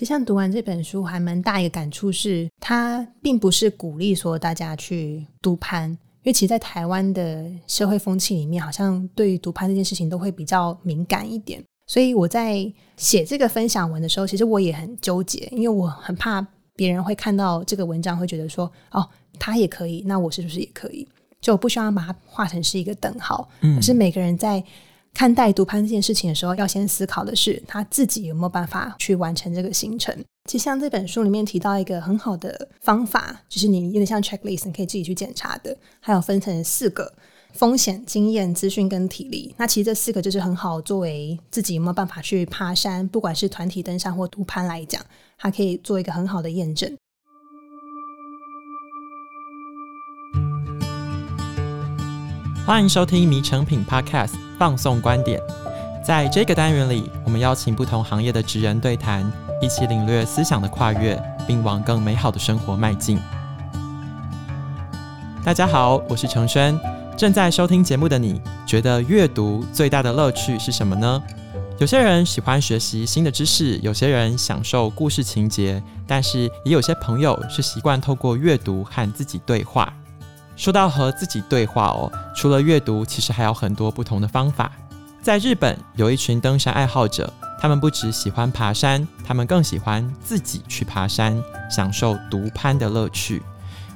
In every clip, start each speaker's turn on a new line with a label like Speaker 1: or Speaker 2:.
Speaker 1: 其实像读完这本书，还蛮大一个感触是，它并不是鼓励说大家去读攀，因为其实，在台湾的社会风气里面，好像对于独攀这件事情都会比较敏感一点。所以我在写这个分享文的时候，其实我也很纠结，因为我很怕别人会看到这个文章，会觉得说，哦，他也可以，那我是不是也可以？就我不希望把它画成是一个等号。嗯，可是每个人在看待独攀这件事情的时候，要先思考的是他自己有没有办法去完成这个行程。其实像这本书里面提到一个很好的方法，就是你有点像 checklist，你可以自己去检查的，还有分成四个。风险、经验、资讯跟体力，那其实这四个就是很好作为自己有没有办法去爬山，不管是团体登山或独攀来讲，它可以做一个很好的验证。
Speaker 2: 欢迎收听《迷成品 Podcast》放送观点，在这个单元里，我们邀请不同行业的职人对谈，一起领略思想的跨越，并往更美好的生活迈进。大家好，我是承轩。正在收听节目的你，觉得阅读最大的乐趣是什么呢？有些人喜欢学习新的知识，有些人享受故事情节，但是也有些朋友是习惯透过阅读和自己对话。说到和自己对话哦，除了阅读，其实还有很多不同的方法。在日本，有一群登山爱好者，他们不只喜欢爬山，他们更喜欢自己去爬山，享受独攀的乐趣。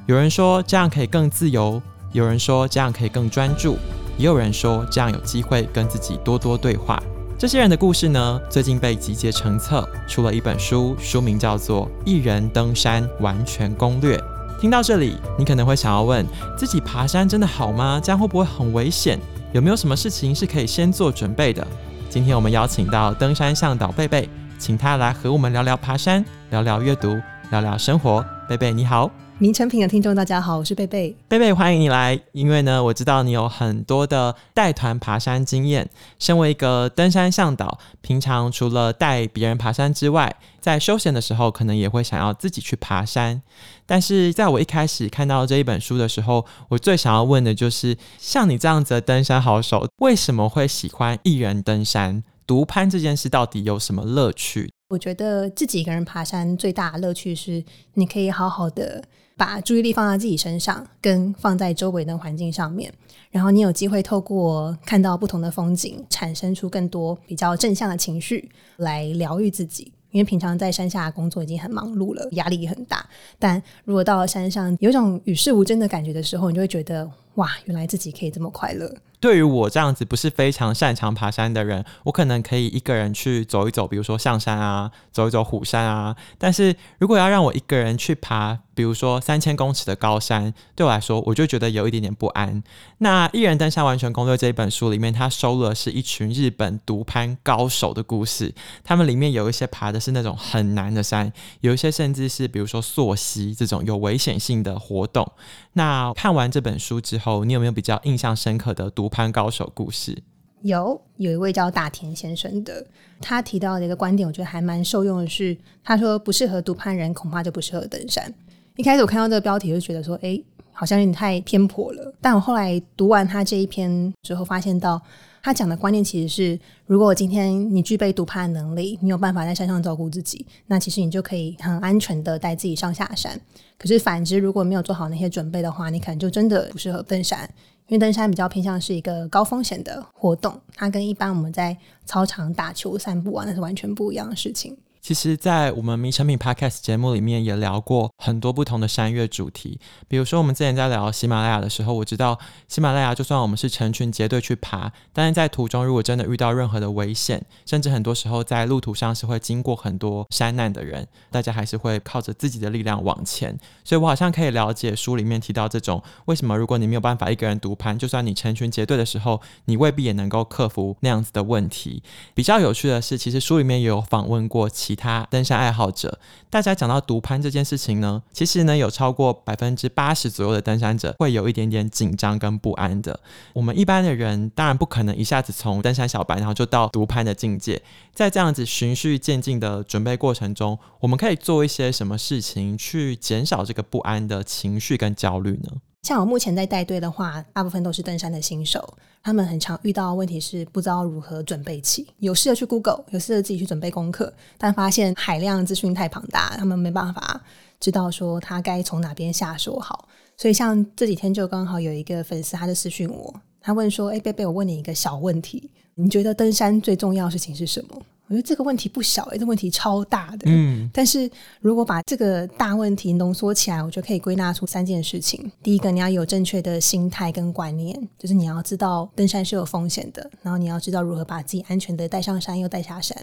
Speaker 2: 有人说这样可以更自由。有人说这样可以更专注，也有人说这样有机会跟自己多多对话。这些人的故事呢，最近被集结成册，出了一本书，书名叫做《一人登山完全攻略》。听到这里，你可能会想要问：自己爬山真的好吗？这样会不会很危险？有没有什么事情是可以先做准备的？今天我们邀请到登山向导贝贝，请他来和我们聊聊爬山，聊聊阅读，聊聊生活。贝贝你好。
Speaker 1: 迷诚品的听众，大家好，我是贝贝。
Speaker 2: 贝贝，欢迎你来。因为呢，我知道你有很多的带团爬山经验。身为一个登山向导，平常除了带别人爬山之外，在休闲的时候，可能也会想要自己去爬山。但是，在我一开始看到这一本书的时候，我最想要问的就是，像你这样子的登山好手，为什么会喜欢一人登山？独攀这件事到底有什么乐趣？
Speaker 1: 我觉得自己一个人爬山最大的乐趣是，你可以好好的。把注意力放在自己身上，跟放在周围的环境上面，然后你有机会透过看到不同的风景，产生出更多比较正向的情绪，来疗愈自己。因为平常在山下工作已经很忙碌了，压力也很大。但如果到了山上，有一种与世无争的感觉的时候，你就会觉得，哇，原来自己可以这么快乐。
Speaker 2: 对于我这样子不是非常擅长爬山的人，我可能可以一个人去走一走，比如说象山啊，走一走虎山啊。但是如果要让我一个人去爬，比如说三千公尺的高山，对我来说，我就觉得有一点点不安。那《一人登山完全攻略》这一本书里面，它收了是一群日本独攀高手的故事。他们里面有一些爬的是那种很难的山，有一些甚至是比如说溯溪这种有危险性的活动。那看完这本书之后，你有没有比较印象深刻的读攀高手故事？
Speaker 1: 有，有一位叫大田先生的，他提到的一个观点，我觉得还蛮受用的是，他说不适合读攀人，恐怕就不适合登山。一开始我看到这个标题，就觉得说，哎，好像有点太偏颇了。但我后来读完他这一篇之后，发现到他讲的观念其实是，如果今天你具备独攀的能力，你有办法在山上照顾自己，那其实你就可以很安全的带自己上下山。可是反之，如果没有做好那些准备的话，你可能就真的不适合登山，因为登山比较偏向是一个高风险的活动，它跟一般我们在操场打球、散步啊，那是完全不一样的事情。
Speaker 2: 其实，在我们迷成品 Podcast 节目里面也聊过很多不同的山岳主题，比如说我们之前在聊喜马拉雅的时候，我知道喜马拉雅就算我们是成群结队去爬，但是在途中如果真的遇到任何的危险，甚至很多时候在路途上是会经过很多山难的人，大家还是会靠着自己的力量往前。所以我好像可以了解书里面提到这种为什么如果你没有办法一个人独攀，就算你成群结队的时候，你未必也能够克服那样子的问题。比较有趣的是，其实书里面也有访问过其。他登山爱好者，大家讲到独攀这件事情呢，其实呢有超过百分之八十左右的登山者会有一点点紧张跟不安的。我们一般的人当然不可能一下子从登山小白，然后就到独攀的境界，在这样子循序渐进的准备过程中，我们可以做一些什么事情去减少这个不安的情绪跟焦虑呢？
Speaker 1: 像我目前在带队的话，大部分都是登山的新手，他们很常遇到的问题是不知道如何准备起，有试着去 Google，有试着自己去准备功课，但发现海量资讯太庞大，他们没办法知道说他该从哪边下手好。所以像这几天就刚好有一个粉丝，他就私讯我，他问说：“哎，贝贝，我问你一个小问题，你觉得登山最重要的事情是什么？”我觉得这个问题不小诶，这个问题超大的。嗯，但是如果把这个大问题浓缩起来，我觉得可以归纳出三件事情。第一个，你要有正确的心态跟观念，就是你要知道登山是有风险的，然后你要知道如何把自己安全的带上山又带下山，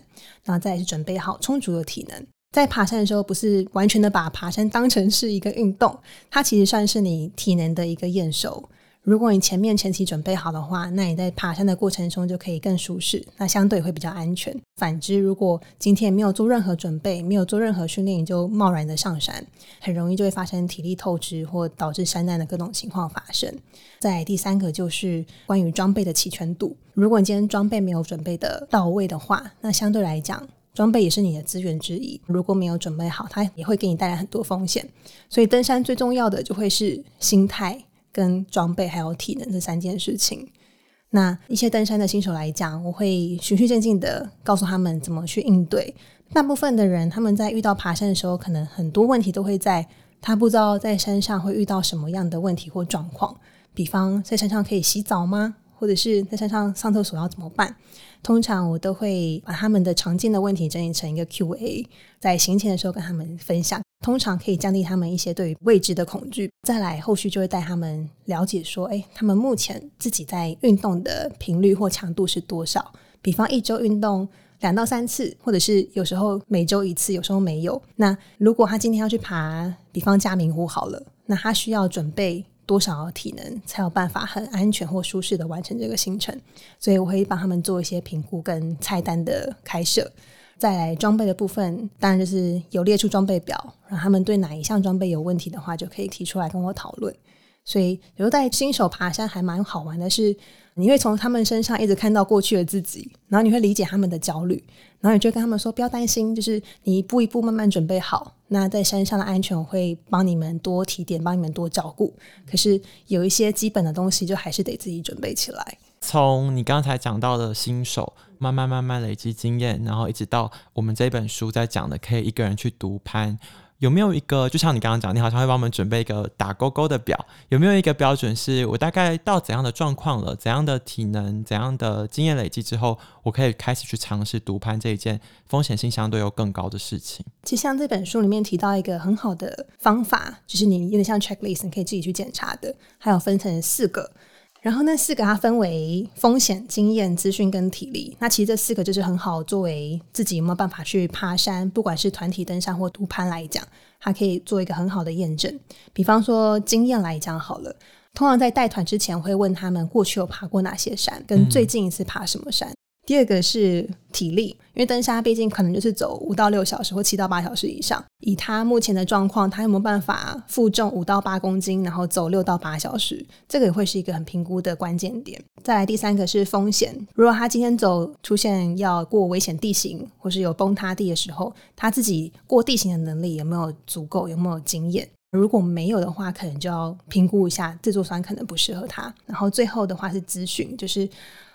Speaker 1: 然后再是准备好充足的体能。在爬山的时候，不是完全的把爬山当成是一个运动，它其实算是你体能的一个验收。如果你前面前期准备好的话，那你在爬山的过程中就可以更舒适，那相对会比较安全。反之，如果今天没有做任何准备，没有做任何训练，你就贸然的上山，很容易就会发生体力透支或导致山难的各种情况发生。再第三个就是关于装备的齐全度，如果你今天装备没有准备的到位的话，那相对来讲，装备也是你的资源之一。如果没有准备好，它也会给你带来很多风险。所以登山最重要的就会是心态。跟装备还有体能这三件事情，那一些登山的新手来讲，我会循序渐进的告诉他们怎么去应对。大部分的人他们在遇到爬山的时候，可能很多问题都会在他不知道在山上会遇到什么样的问题或状况，比方在山上可以洗澡吗？或者是在山上上厕所要怎么办？通常我都会把他们的常见的问题整理成一个 Q&A，在行前的时候跟他们分享，通常可以降低他们一些对于未知的恐惧。再来后续就会带他们了解说，哎，他们目前自己在运动的频率或强度是多少？比方一周运动两到三次，或者是有时候每周一次，有时候没有。那如果他今天要去爬，比方嘉明湖好了，那他需要准备。多少体能才有办法很安全或舒适的完成这个行程？所以我会帮他们做一些评估跟菜单的开设。再来装备的部分，当然就是有列出装备表，让他们对哪一项装备有问题的话，就可以提出来跟我讨论。所以，有在新手爬山还蛮好玩的是，你会从他们身上一直看到过去的自己，然后你会理解他们的焦虑，然后你就跟他们说不要担心，就是你一步一步慢慢准备好。那在山上的安全，我会帮你们多提点，帮你们多照顾。可是有一些基本的东西，就还是得自己准备起来。
Speaker 2: 从你刚才讲到的新手，慢慢慢慢累积经验，然后一直到我们这本书在讲的，可以一个人去独攀。有没有一个，就像你刚刚讲，你好像会帮我们准备一个打勾勾的表？有没有一个标准，是我大概到怎样的状况了，怎样的体能，怎样的经验累积之后，我可以开始去尝试独攀这一件风险性相对又更高的事情？
Speaker 1: 其实像这本书里面提到一个很好的方法，就是你有点像 checklist，你可以自己去检查的，还有分成四个。然后那四个它分为风险、经验、资讯跟体力。那其实这四个就是很好作为自己有没有办法去爬山，不管是团体登山或独攀来讲，它可以做一个很好的验证。比方说经验来讲好了，通常在带团之前会问他们过去有爬过哪些山，跟最近一次爬什么山。第二个是体力，因为登山毕竟可能就是走五到六小时或七到八小时以上。以他目前的状况，他有没有办法负重五到八公斤，然后走六到八小时？这个也会是一个很评估的关键点。再来第三个是风险，如果他今天走出现要过危险地形，或是有崩塌地的时候，他自己过地形的能力有没有足够？有没有经验？如果没有的话，可能就要评估一下这座山可能不适合他。然后最后的话是咨询，就是。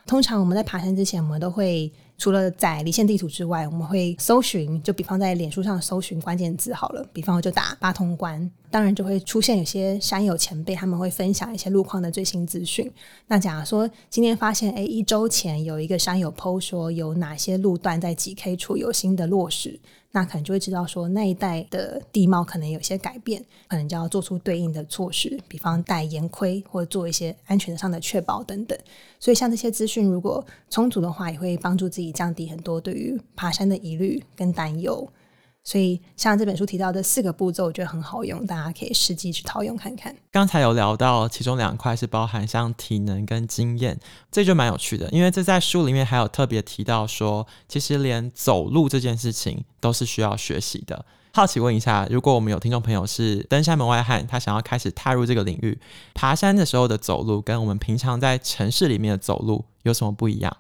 Speaker 1: 通常我们在爬山之前，我们都会除了在离线地图之外，我们会搜寻，就比方在脸书上搜寻关键字好了，比方我就打八通关，当然就会出现有些山友前辈他们会分享一些路况的最新资讯。那假如说今天发现，哎，一周前有一个山友 PO 说有哪些路段在几 K 处有新的落石。那可能就会知道说那一带的地貌可能有些改变，可能就要做出对应的措施，比方戴岩盔或者做一些安全上的确保等等。所以像这些资讯如果充足的话，也会帮助自己降低很多对于爬山的疑虑跟担忧。所以，像这本书提到的四个步骤，我觉得很好用，大家可以实际去套用看看。
Speaker 2: 刚才有聊到，其中两块是包含像体能跟经验，这就蛮有趣的，因为这在书里面还有特别提到说，其实连走路这件事情都是需要学习的。好奇问一下，如果我们有听众朋友是登山门外汉，他想要开始踏入这个领域，爬山的时候的走路跟我们平常在城市里面的走路有什么不一样？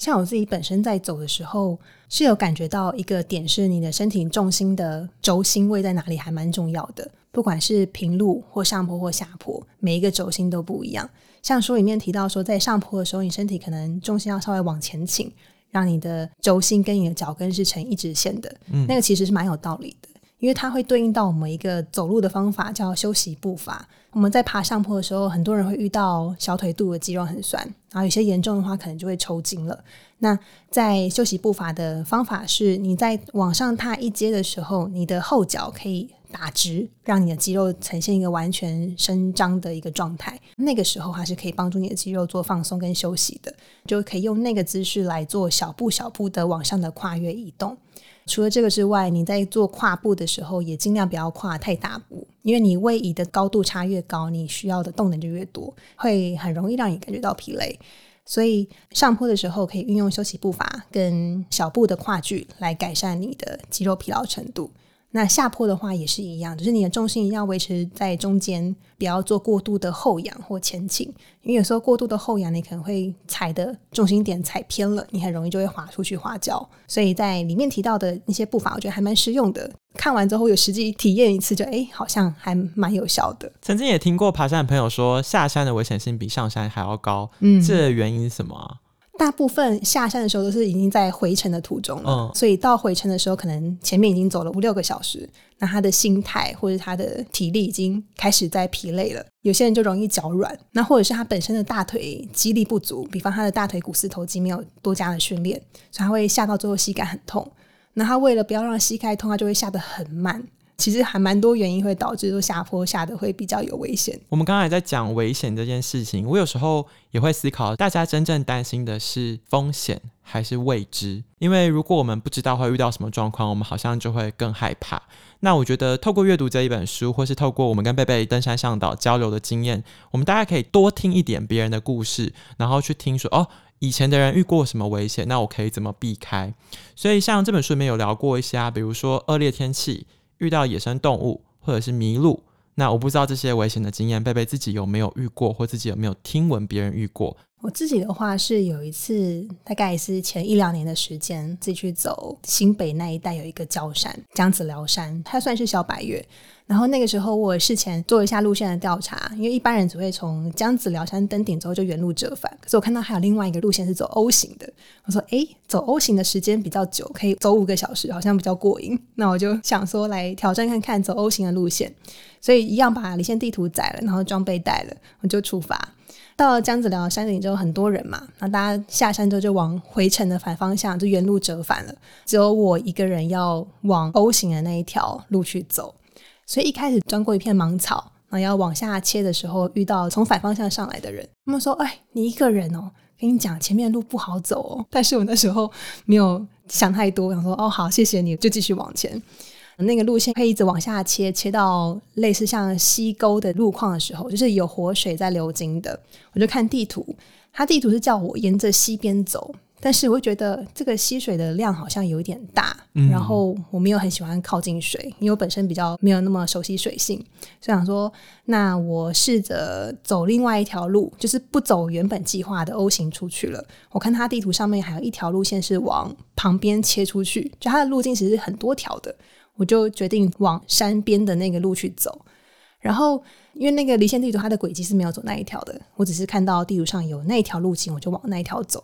Speaker 1: 像我自己本身在走的时候，是有感觉到一个点是你的身体重心的轴心位在哪里，还蛮重要的。不管是平路或上坡或下坡，每一个轴心都不一样。像书里面提到说，在上坡的时候，你身体可能重心要稍微往前倾，让你的轴心跟你的脚跟是成一直线的。嗯，那个其实是蛮有道理的，因为它会对应到我们一个走路的方法，叫休息步伐。我们在爬上坡的时候，很多人会遇到小腿肚的肌肉很酸，然后有些严重的话，可能就会抽筋了。那在休息步伐的方法是，你在往上踏一阶的时候，你的后脚可以打直，让你的肌肉呈现一个完全伸张的一个状态。那个时候还是可以帮助你的肌肉做放松跟休息的，就可以用那个姿势来做小步小步的往上的跨越移动。除了这个之外，你在做跨步的时候，也尽量不要跨太大步，因为你位移的高度差越高，你需要的动能就越多，会很容易让你感觉到疲累。所以上坡的时候，可以运用休息步伐跟小步的跨距来改善你的肌肉疲劳程度。那下坡的话也是一样，就是你的重心要维持在中间，不要做过度的后仰或前倾，因为有时候过度的后仰，你可能会踩的重心点踩偏了，你很容易就会滑出去滑跤。所以在里面提到的那些步伐，我觉得还蛮实用的。看完之后有实际体验一次就，就哎，好像还蛮有效的。
Speaker 2: 曾经也听过爬山的朋友说，下山的危险性比上山还要高，嗯，这原因是什么啊？
Speaker 1: 大部分下山的时候都是已经在回程的途中了，嗯，所以到回程的时候，可能前面已经走了五六个小时，那他的心态或者他的体力已经开始在疲累了。有些人就容易脚软，那或者是他本身的大腿肌力不足，比方他的大腿股四头肌没有多加的训练，所以他会下到最后膝盖很痛。那他为了不要让膝盖痛，他就会下得很慢。其实还蛮多原因会导致说下坡下的会比较有危险。
Speaker 2: 我们刚才在讲危险这件事情，我有时候也会思考，大家真正担心的是风险还是未知？因为如果我们不知道会遇到什么状况，我们好像就会更害怕。那我觉得透过阅读这一本书，或是透过我们跟贝贝登山向导交流的经验，我们大家可以多听一点别人的故事，然后去听说哦，以前的人遇过什么危险，那我可以怎么避开？所以像这本书里面有聊过一些啊，比如说恶劣天气。遇到野生动物或者是迷路，那我不知道这些危险的经验，贝贝自己有没有遇过，或自己有没有听闻别人遇过？
Speaker 1: 我自己的话是有一次，大概是前一两年的时间，自己去走新北那一带有一个郊山，姜子寮山，它算是小百岳。然后那个时候，我事前做一下路线的调查，因为一般人只会从姜子寮山登顶之后就原路折返。可是我看到还有另外一个路线是走 O 型的，我说：“诶，走 O 型的时间比较久，可以走五个小时，好像比较过瘾。”那我就想说来挑战看看走 O 型的路线，所以一样把离线地图载了，然后装备带了，我就出发。到了姜子寮山顶之后，很多人嘛，那大家下山之后就往回程的反方向就原路折返了，只有我一个人要往 O 型的那一条路去走。所以一开始钻过一片芒草，然后要往下切的时候，遇到从反方向上来的人。他们说：“哎，你一个人哦，跟你讲，前面路不好走哦。”但是我那时候没有想太多，想说：“哦，好，谢谢你，就继续往前。”那个路线可以一直往下切，切到类似像溪沟的路况的时候，就是有活水在流经的。我就看地图，它地图是叫我沿着溪边走。但是我会觉得这个溪水的量好像有一点大，嗯，然后我没有很喜欢靠近水，因为我本身比较没有那么熟悉水性，所以想说，那我试着走另外一条路，就是不走原本计划的 O 型出去了。我看它地图上面还有一条路线是往旁边切出去，就它的路径其实是很多条的，我就决定往山边的那个路去走。然后因为那个离线地图它的轨迹是没有走那一条的，我只是看到地图上有那一条路径，我就往那一条走。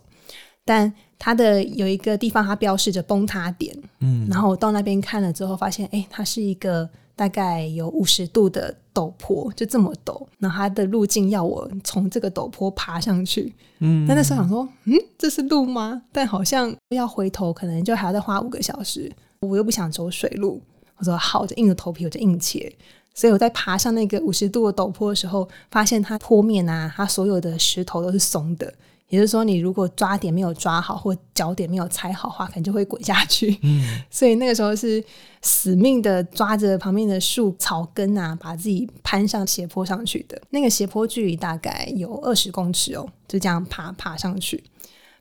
Speaker 1: 但它的有一个地方，它标示着崩塌点，嗯，然后我到那边看了之后，发现，哎，它是一个大概有五十度的陡坡，就这么陡，然后它的路径要我从这个陡坡爬上去，嗯，那那时候想说，嗯，这是路吗？但好像要回头，可能就还要再花五个小时，我又不想走水路，我说好，就硬着头皮，我就硬切，所以我在爬上那个五十度的陡坡的时候，发现它坡面啊，它所有的石头都是松的。也就是说，你如果抓点没有抓好，或脚点没有踩好的话，可能就会滚下去。嗯，所以那个时候是死命的抓着旁边的树草根啊，把自己攀上斜坡上去的。那个斜坡距离大概有二十公尺哦，就这样爬爬上去。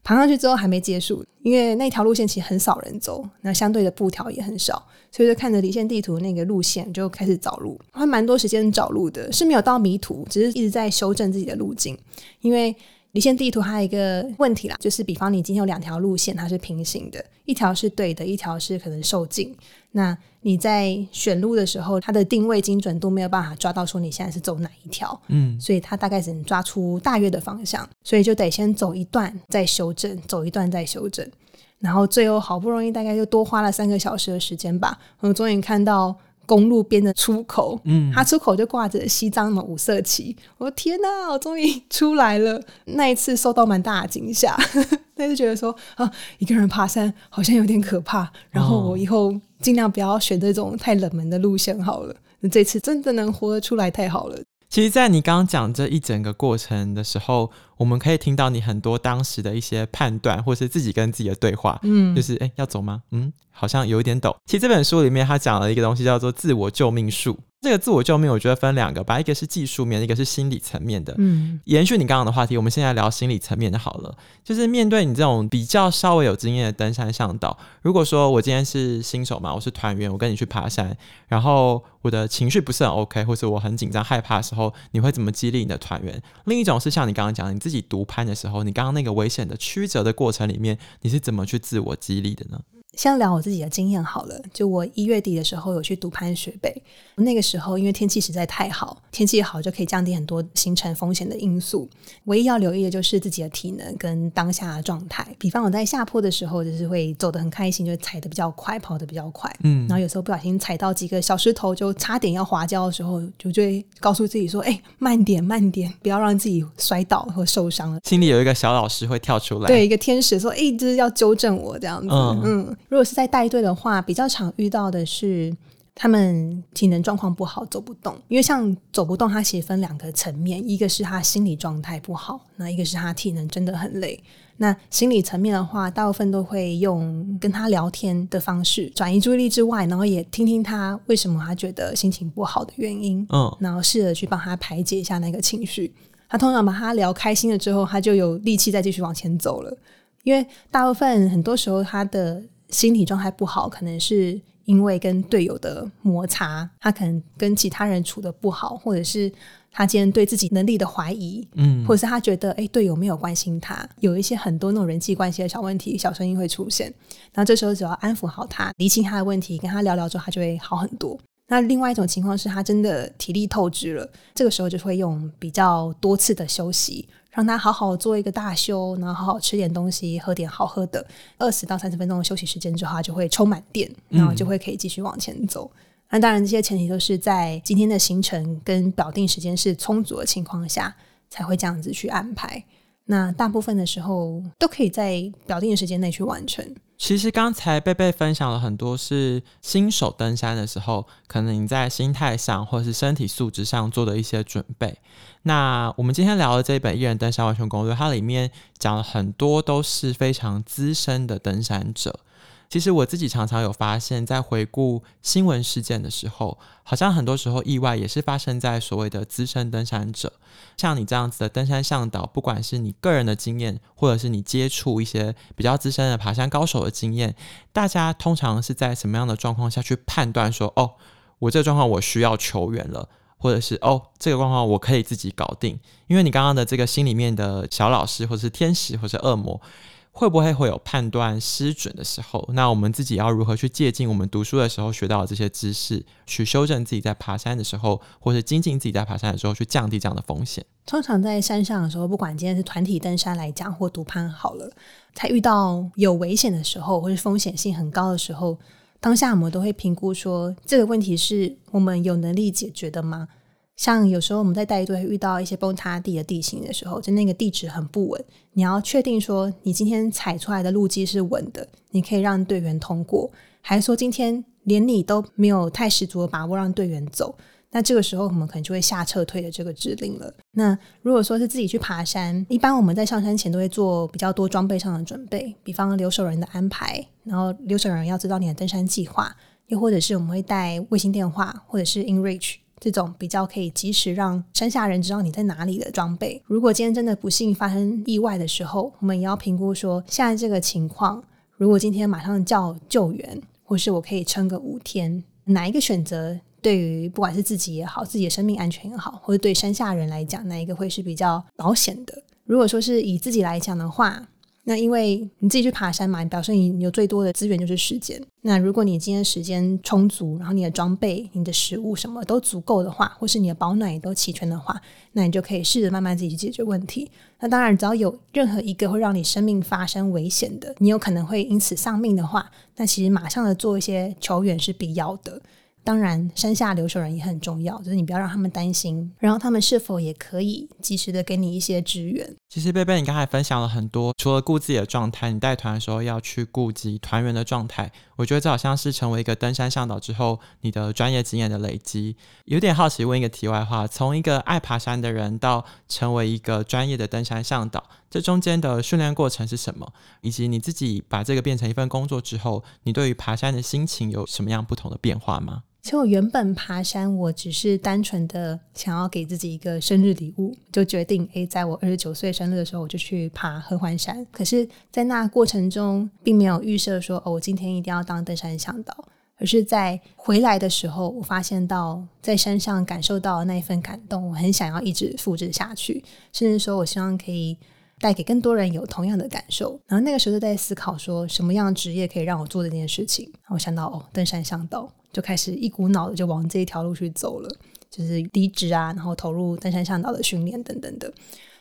Speaker 1: 爬上去之后还没结束，因为那条路线其实很少人走，那相对的步条也很少，所以就看着离线地图那个路线就开始找路，还蛮多时间找路的，是没有到迷途，只是一直在修正自己的路径，因为。离线地图还有一个问题啦，就是比方你今天有两条路线，它是平行的，一条是对的，一条是可能受尽。那你在选路的时候，它的定位精准度没有办法抓到说你现在是走哪一条，
Speaker 2: 嗯，
Speaker 1: 所以它大概只能抓出大约的方向，所以就得先走一段再修正，走一段再修正，然后最后好不容易大概又多花了三个小时的时间吧，我们终于看到。公路边的出口，嗯，它出口就挂着西藏的五色旗。我说天哪，我终于出来了！那一次受到蛮大的惊吓，那就觉得说啊，一个人爬山好像有点可怕。然后我以后尽量不要选这种太冷门的路线好了。那这次真的能活得出来，太好了。
Speaker 2: 其实，在你刚刚讲这一整个过程的时候，我们可以听到你很多当时的一些判断，或是自己跟自己的对话。嗯，就是哎，要走吗？嗯，好像有一点抖。其实这本书里面他讲了一个东西，叫做自我救命术。这个自我救命，我觉得分两个吧，一个是技术面，一个是心理层面的。嗯，延续你刚刚的话题，我们现在聊心理层面的好了。就是面对你这种比较稍微有经验的登山向导，如果说我今天是新手嘛，我是团员，我跟你去爬山，然后我的情绪不是很 OK，或是我很紧张害怕的时候，你会怎么激励你的团员？另一种是像你刚刚讲，你自己独攀的时候，你刚刚那个危险的曲折的过程里面，你是怎么去自我激励的呢？
Speaker 1: 先聊我自己的经验好了。就我一月底的时候有去读攀雪北，那个时候因为天气实在太好，天气好就可以降低很多行程风险的因素。唯一要留意的就是自己的体能跟当下的状态。比方我在下坡的时候，就是会走得很开心，就踩得比较快，跑得比较快。嗯，然后有时候不小心踩到几个小石头，就差点要滑跤的时候，就会告诉自己说：“哎，慢点，慢点，不要让自己摔倒或受伤了。”
Speaker 2: 心里有一个小老师会跳出来，
Speaker 1: 对，一个天使说：“哎，就是要纠正我这样子。”嗯。嗯如果是在带队的话，比较常遇到的是他们体能状况不好，走不动。因为像走不动，它其实分两个层面，一个是他心理状态不好，那一个是他体能真的很累。那心理层面的话，大部分都会用跟他聊天的方式转移注意力之外，然后也听听他为什么他觉得心情不好的原因，嗯，然后试着去帮他排解一下那个情绪。他通常把他聊开心了之后，他就有力气再继续往前走了。因为大部分很多时候他的心理状态不好，可能是因为跟队友的摩擦，他可能跟其他人处的不好，或者是他今天对自己能力的怀疑，嗯，或者是他觉得哎队友没有关心他，有一些很多那种人际关系的小问题、小声音会出现。然后这时候只要安抚好他，理清他的问题，跟他聊聊之后，他就会好很多。那另外一种情况是他真的体力透支了，这个时候就会用比较多次的休息。让他好好做一个大休，然后好好吃点东西，喝点好喝的。二十到三十分钟的休息时间之后，他就会充满电，然后就会可以继续往前走。嗯、那当然，这些前提都是在今天的行程跟表定时间是充足的情况下，才会这样子去安排。那大部分的时候都可以在表定的时间内去完成。
Speaker 2: 其实刚才贝贝分享了很多是新手登山的时候，可能你在心态上或者是身体素质上做的一些准备。那我们今天聊的这一本《一人登山完全攻略》，它里面讲了很多都是非常资深的登山者。其实我自己常常有发现，在回顾新闻事件的时候，好像很多时候意外也是发生在所谓的资深登山者。像你这样子的登山向导，不管是你个人的经验，或者是你接触一些比较资深的爬山高手的经验，大家通常是在什么样的状况下去判断说，哦，我这个状况我需要求援了，或者是哦，这个状况我可以自己搞定？因为你刚刚的这个心里面的小老师，或者是天使，或者是恶魔。会不会会有判断失准的时候？那我们自己要如何去借鉴我们读书的时候学到的这些知识，去修正自己在爬山的时候，或是精进自己在爬山的时候，去降低这样的风险？
Speaker 1: 通常在山上的时候，不管今天是团体登山来讲，或独攀好了，在遇到有危险的时候，或是风险性很高的时候，当下我们都会评估说，这个问题是我们有能力解决的吗？像有时候我们在带队遇到一些崩塌地的地形的时候，就那个地质很不稳，你要确定说你今天踩出来的路基是稳的，你可以让队员通过，还是说今天连你都没有太十足的把握让队员走，那这个时候我们可能就会下撤退的这个指令了。那如果说是自己去爬山，一般我们在上山前都会做比较多装备上的准备，比方留守人的安排，然后留守人要知道你的登山计划，又或者是我们会带卫星电话或者是 InReach。这种比较可以及时让山下人知道你在哪里的装备。如果今天真的不幸发生意外的时候，我们也要评估说，现在这个情况，如果今天马上叫救援，或是我可以撑个五天，哪一个选择对于不管是自己也好，自己的生命安全也好，或者对山下人来讲，哪一个会是比较保险的？如果说是以自己来讲的话，那因为你自己去爬山嘛，你表示你有最多的资源就是时间。那如果你今天时间充足，然后你的装备、你的食物什么都足够的话，或是你的保暖也都齐全的话，那你就可以试着慢慢自己去解决问题。那当然，只要有任何一个会让你生命发生危险的，你有可能会因此丧命的话，那其实马上的做一些求援是必要的。当然，山下留守人也很重要，就是你不要让他们担心，然后他们是否也可以及时的给你一些支援。
Speaker 2: 其实贝贝，你刚才分享了很多，除了顾自己的状态，你带团的时候要去顾及团员的状态。我觉得这好像是成为一个登山向导之后，你的专业经验的累积。有点好奇，问一个题外话：从一个爱爬山的人到成为一个专业的登山向导，这中间的训练过程是什么？以及你自己把这个变成一份工作之后，你对于爬山的心情有什么样不同的变化吗？
Speaker 1: 其实我原本爬山，我只是单纯的想要给自己一个生日礼物，就决定诶，在我二十九岁生日的时候，我就去爬合欢山。可是，在那过程中，并没有预设说哦，我今天一定要当登山向导，而是在回来的时候，我发现到在山上感受到的那一份感动，我很想要一直复制下去，甚至说我希望可以带给更多人有同样的感受。然后那个时候就在思考说，什么样的职业可以让我做这件事情？我想到哦，登山向导。就开始一股脑的就往这一条路去走了，就是离职啊，然后投入登山向导的训练等等的。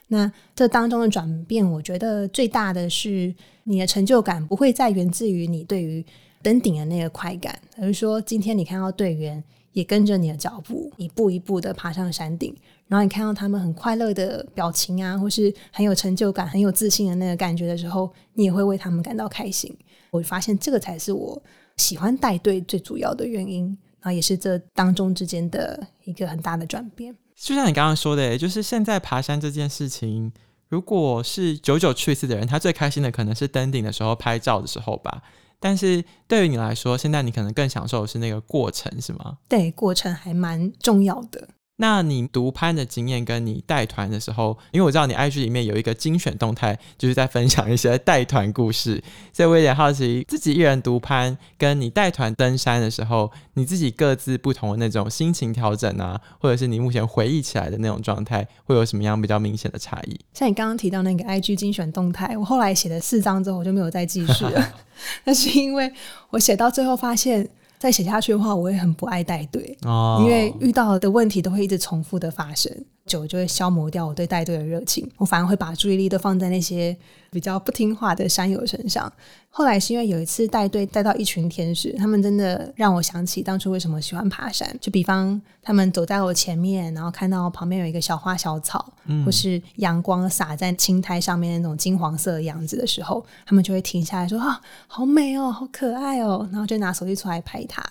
Speaker 1: 那这当中的转变，我觉得最大的是你的成就感不会再源自于你对于登顶的那个快感，而是说今天你看到队员也跟着你的脚步一步一步的爬上山顶，然后你看到他们很快乐的表情啊，或是很有成就感、很有自信的那个感觉的时候，你也会为他们感到开心。我发现这个才是我。喜欢带队最主要的原因，然后也是这当中之间的一个很大的转变。
Speaker 2: 就像你刚刚说的，就是现在爬山这件事情，如果是久久去一次的人，他最开心的可能是登顶的时候拍照的时候吧。但是对于你来说，现在你可能更享受的是那个过程，是吗？
Speaker 1: 对，过程还蛮重要的。
Speaker 2: 那你独攀的经验，跟你带团的时候，因为我知道你 IG 里面有一个精选动态，就是在分享一些带团故事，所以我有点好奇，自己一人独攀，跟你带团登山的时候，你自己各自不同的那种心情调整啊，或者是你目前回忆起来的那种状态，会有什么样比较明显的差异？
Speaker 1: 像你刚刚提到那个 IG 精选动态，我后来写了四张之后，我就没有再继续了，那是因为我写到最后发现。再写下去的话，我也很不爱带队，哦，因为遇到的问题都会一直重复的发生。久就会消磨掉我对带队的热情，我反而会把注意力都放在那些比较不听话的山友身上。后来是因为有一次带队带到一群天使，他们真的让我想起当初为什么喜欢爬山。就比方他们走在我前面，然后看到旁边有一个小花小草，嗯、或是阳光洒在青苔上面那种金黄色的样子的时候，他们就会停下来说：“啊，好美哦，好可爱哦。”然后就拿手机出来拍它。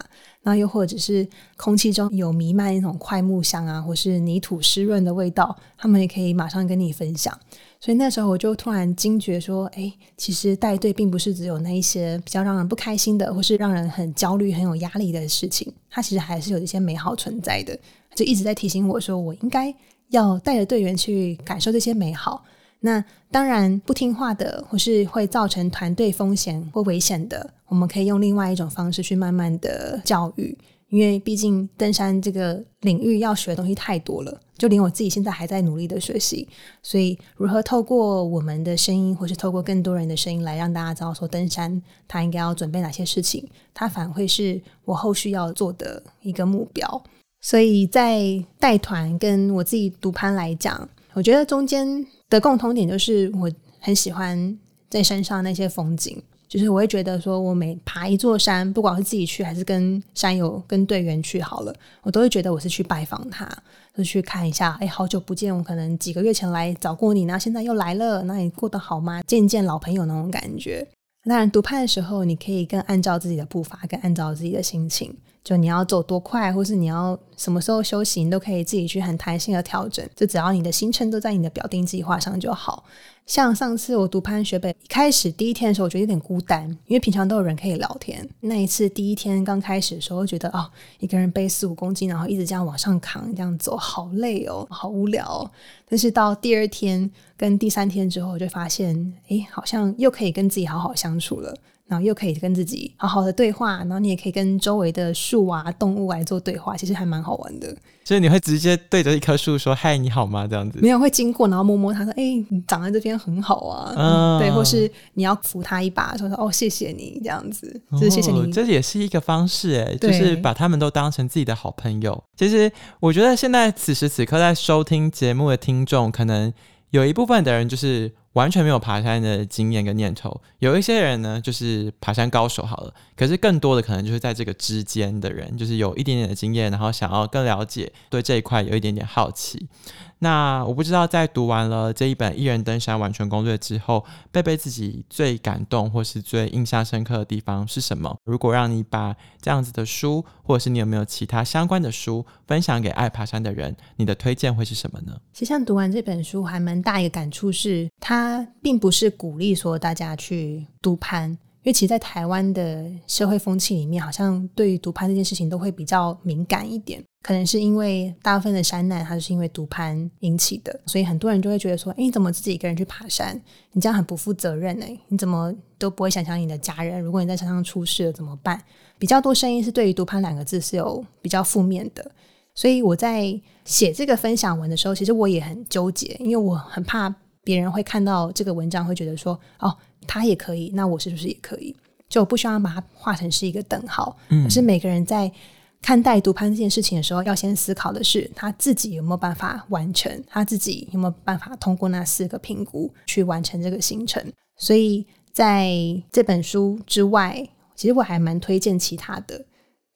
Speaker 1: 那又或者是空气中有弥漫那种快木香啊，或是泥土湿润的味道，他们也可以马上跟你分享。所以那时候我就突然惊觉说，哎，其实带队并不是只有那一些比较让人不开心的，或是让人很焦虑、很有压力的事情，它其实还是有一些美好存在的。就一直在提醒我说，我应该要带着队员去感受这些美好。那当然，不听话的或是会造成团队风险或危险的，我们可以用另外一种方式去慢慢的教育。因为毕竟登山这个领域要学的东西太多了，就连我自己现在还在努力的学习。所以，如何透过我们的声音，或是透过更多人的声音，来让大家知道说登山他应该要准备哪些事情，它反而会是我后续要做的一个目标。所以在带团跟我自己独攀来讲，我觉得中间。的共同点就是我很喜欢在山上那些风景，就是我会觉得说，我每爬一座山，不管是自己去还是跟山友、跟队员去好了，我都会觉得我是去拜访他，就去看一下，哎，好久不见，我可能几个月前来找过你，那现在又来了，那你过得好吗？见见老朋友那种感觉。当然，独攀的时候，你可以更按照自己的步伐，更按照自己的心情。就你要走多快，或是你要什么时候休息，你都可以自己去很弹性的调整。就只要你的行程都在你的表定计划上就好。像上次我读攀学北一开始第一天的时候，我觉得有点孤单，因为平常都有人可以聊天。那一次第一天刚开始的时候，觉得哦，一个人背四五公斤，然后一直这样往上扛，这样走好累哦，好无聊。但是到第二天跟第三天之后，就发现，哎，好像又可以跟自己好好相处了。然后又可以跟自己好好的对话，然后你也可以跟周围的树啊、动物来做对话，其实还蛮好玩的。
Speaker 2: 所以你会直接对着一棵树说“嗨，你好吗”这样子？
Speaker 1: 没有，会经过，然后摸摸它，说：“哎、欸，你长在这边很好啊。嗯”对，或是你要扶它一把，说：“说哦，谢谢你。”这样子，就是谢谢你。
Speaker 2: 哦、这也是一个方式，哎，就是把他们都当成自己的好朋友。其实，我觉得现在此时此刻在收听节目的听众，可能有一部分的人就是。完全没有爬山的经验跟念头，有一些人呢，就是爬山高手好了，可是更多的可能就是在这个之间的人，就是有一点点的经验，然后想要更了解，对这一块有一点点好奇。那我不知道，在读完了这一本《一人登山完全攻略》之后，贝贝自己最感动或是最印象深刻的地方是什么？如果让你把这样子的书，或者是你有没有其他相关的书分享给爱爬山的人，你的推荐会是什么呢？
Speaker 1: 其实像读完这本书，还蛮大一个感触是，它并不是鼓励说大家去独攀。因为其实，在台湾的社会风气里面，好像对于独攀这件事情都会比较敏感一点。可能是因为大部分的山难，它就是因为独攀引起的，所以很多人就会觉得说：“哎，你怎么自己一个人去爬山？你这样很不负责任哎！你怎么都不会想想你的家人？如果你在山上出事了怎么办？”比较多声音是对于“独攀”两个字是有比较负面的。所以我在写这个分享文的时候，其实我也很纠结，因为我很怕别人会看到这个文章，会觉得说：“哦。”他也可以，那我是不是也可以？就不需要把它画成是一个等号。嗯，可是每个人在看待读攀这件事情的时候，要先思考的是他自己有没有办法完成，他自己有没有办法通过那四个评估去完成这个行程。所以在这本书之外，其实我还蛮推荐其他的，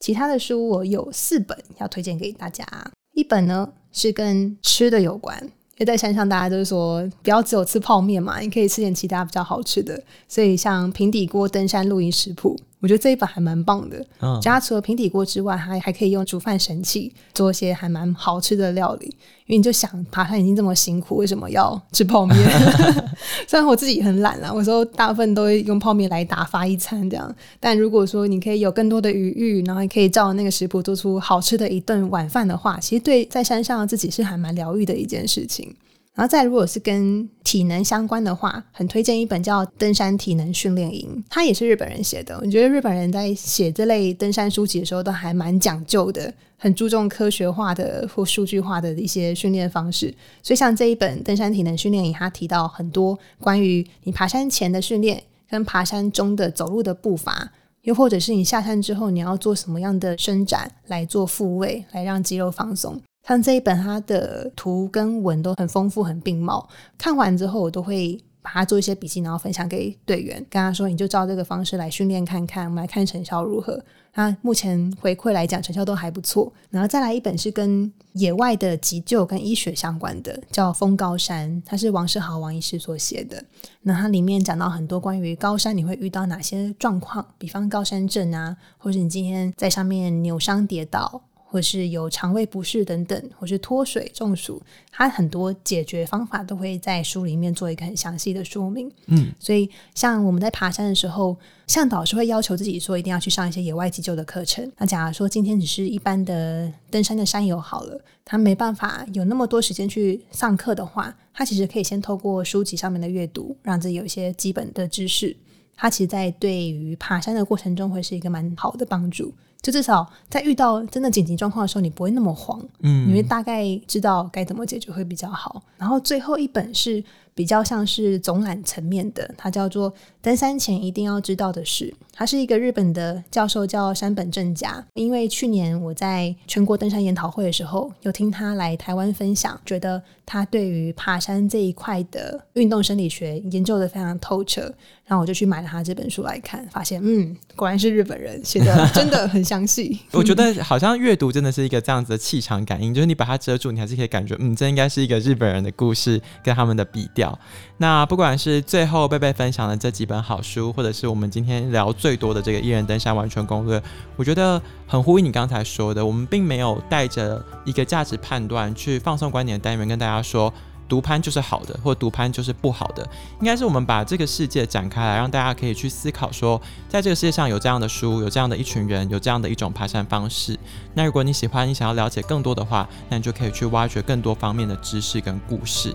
Speaker 1: 其他的书我有四本要推荐给大家。一本呢是跟吃的有关。因为在山上，大家都是说不要只有吃泡面嘛，你可以吃点其他比较好吃的。所以像平底锅登山露营食谱。我觉得这一本还蛮棒的，嗯，加除了平底锅之外，还还可以用煮饭神器做一些还蛮好吃的料理。因为你就想爬山已经这么辛苦，为什么要吃泡面？虽然我自己很懒啦，我说大部分都会用泡面来打发一餐这样。但如果说你可以有更多的余裕，然后也可以照那个食谱做出好吃的一顿晚饭的话，其实对在山上自己是还蛮疗愈的一件事情。然后再如果是跟体能相关的话，很推荐一本叫《登山体能训练营》，它也是日本人写的。我觉得日本人在写这类登山书籍的时候，都还蛮讲究的，很注重科学化的或数据化的一些训练方式。所以像这一本《登山体能训练营》，它提到很多关于你爬山前的训练，跟爬山中的走路的步伐，又或者是你下山之后你要做什么样的伸展来做复位，来让肌肉放松。像这一本，它的图跟文都很丰富、很并茂。看完之后，我都会把它做一些笔记，然后分享给队员，跟他说：“你就照这个方式来训练看看，我们来看成效如何。”那目前回馈来讲，成效都还不错。然后再来一本是跟野外的急救跟医学相关的，叫《疯高山》，它是王世豪王医师所写的。那它里面讲到很多关于高山你会遇到哪些状况，比方高山症啊，或者你今天在上面扭伤跌倒。或是有肠胃不适等等，或是脱水中暑，它很多解决方法都会在书里面做一个很详细的说明。嗯，所以像我们在爬山的时候，向导是会要求自己说一定要去上一些野外急救的课程。那假如说今天只是一般的登山的山友好了，他没办法有那么多时间去上课的话，他其实可以先透过书籍上面的阅读，让自己有一些基本的知识。它其实，在对于爬山的过程中，会是一个蛮好的帮助。就至少在遇到真的紧急状况的时候，你不会那么慌，嗯，你会大概知道该怎么解决会比较好。然后最后一本是比较像是总览层面的，它叫做《登山前一定要知道的事》。它是一个日本的教授，叫山本正佳。因为去年我在全国登山研讨会的时候，有听他来台湾分享，觉得他对于爬山这一块的运动生理学研究的非常透彻。然后我就去买了他这本书来看，发现嗯，果然是日本人写的，真的很详细。
Speaker 2: 我觉得好像阅读真的是一个这样子的气场感应，就是你把它遮住，你还是可以感觉，嗯，这应该是一个日本人的故事跟他们的笔调。那不管是最后贝贝分享的这几本好书，或者是我们今天聊最多的这个一人登山完全攻略，我觉得很呼应你刚才说的，我们并没有带着一个价值判断去放送观点的单元跟大家说。读攀就是好的，或读攀就是不好的，应该是我们把这个世界展开来，让大家可以去思考说，在这个世界上有这样的书，有这样的一群人，有这样的一种爬山方式。那如果你喜欢，你想要了解更多的话，那你就可以去挖掘更多方面的知识跟故事。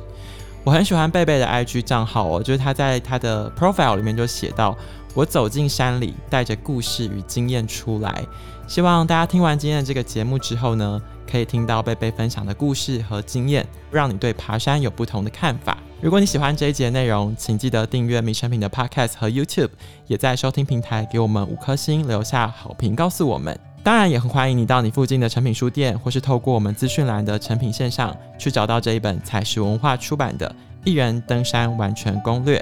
Speaker 2: 我很喜欢贝贝的 IG 账号哦，就是他在他的 profile 里面就写到：“我走进山里，带着故事与经验出来。”希望大家听完今天的这个节目之后呢，可以听到贝贝分享的故事和经验，让你对爬山有不同的看法。如果你喜欢这一节内容，请记得订阅米成品的 Podcast 和 YouTube，也在收听平台给我们五颗星，留下好评，告诉我们。当然，也很欢迎你到你附近的成品书店，或是透过我们资讯栏的成品线上去找到这一本采石文化出版的《一人登山完全攻略》。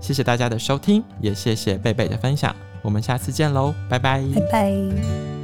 Speaker 2: 谢谢大家的收听，也谢谢贝贝的分享。我们下次见喽，拜拜，
Speaker 1: 拜拜。